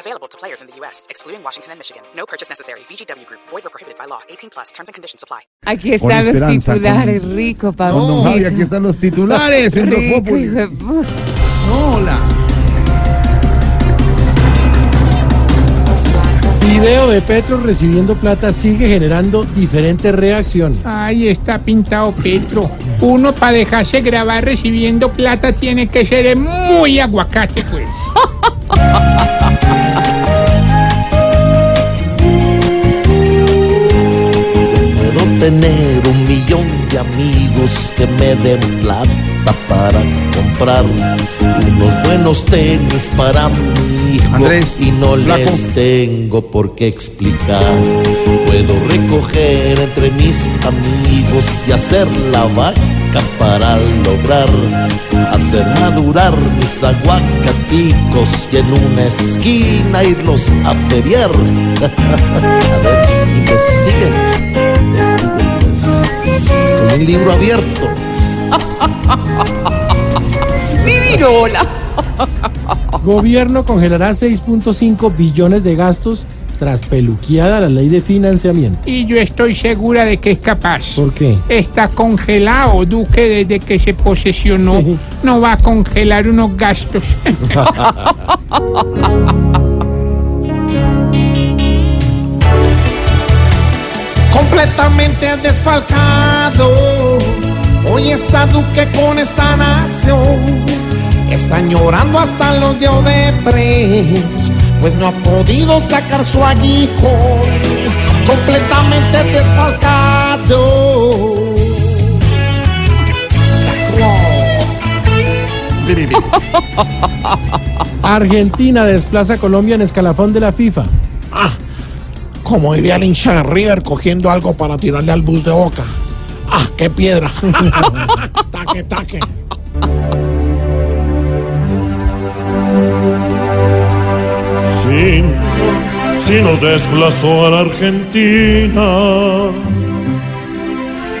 Available to players in the U.S., excluding Washington and Michigan. No purchase necessary. VGW Group. Void or prohibited by law. 18 plus. Terms and conditions apply. Aquí están los titulares, con- rico, Pablo. Javi, aquí están los titulares en Rico, No, hola. Video de Petro recibiendo plata sigue generando diferentes reacciones. Ahí está pintado Petro. Uno para dejarse grabar recibiendo plata tiene que ser muy aguacate, pues. Puedo tener un millón de amigos que me den plata para comprar unos buenos tenis para mi hijo Andrés, y no les tengo por qué explicar. Puedo recoger entre mis amigos y hacer la vaca para lograr hacer madurar mis aguacaticos y en una esquina irlos a feriar. a ver, investiguen, investiguen, pues. En un libro abierto. Divirola. Gobierno congelará 6.5 billones de gastos tras peluqueada la ley de financiamiento. Y yo estoy segura de que es capaz. ¿Por qué? Está congelado, Duque, desde que se posesionó. Sí. No va a congelar unos gastos. completamente desfalcado. Hoy está Duque con esta nación. Están llorando hasta los de Odebrecht, pues no ha podido sacar su aguijón. Completamente desfalcado. Argentina desplaza a Colombia en escalafón de la FIFA. Como diría el hincha de River cogiendo algo para tirarle al bus de boca. ¡Ah, qué piedra! taque, taque. Sí nos desplazó a la Argentina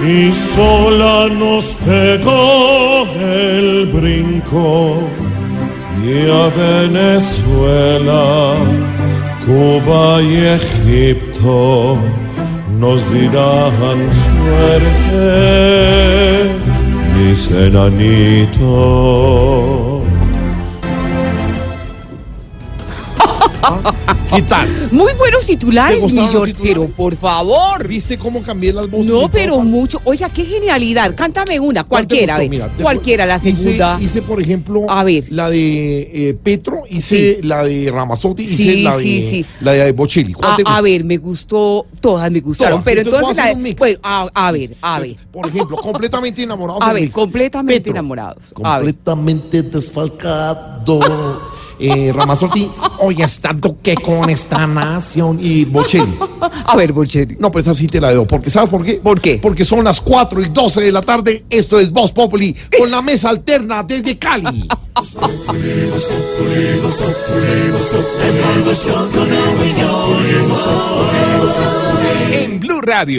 y sola nos pegó el brinco y a Venezuela, Cuba y Egipto nos dirán suerte, mis enanitos. ¿Qué tal? Muy buenos titulares, ¿Te gustaron mi George, pero por favor. ¿Viste cómo cambié las voces? No, pero mucho. Oiga, qué genialidad. Cántame una, ¿Cuál cualquiera. ver. Mira, cualquiera, la hice- segunda. Hice, por ejemplo, A ver. la de eh, Petro, hice Sí. la de Ramazotti, hice Sí, la de, sí, la de Bocelli. ¿Cuál A, te a gustó? ver, me gustó, todas me gustaron, Todas, pero entonces la- pues, a, a ver, a ver, Por ejemplo, completamente enamorados. a ver, completamente Petro, enamorados. A ver. Eh, Ramazotti, hoy está Duque con esta nación. Y Bocelli. A ver, Bolcheri. No, pues así te la debo. Porque, ¿sabes por qué? ¿Por qué? Porque son las 4 y 12 de la tarde. Esto es Voz Populi con la mesa alterna desde Cali. En Blue Radio.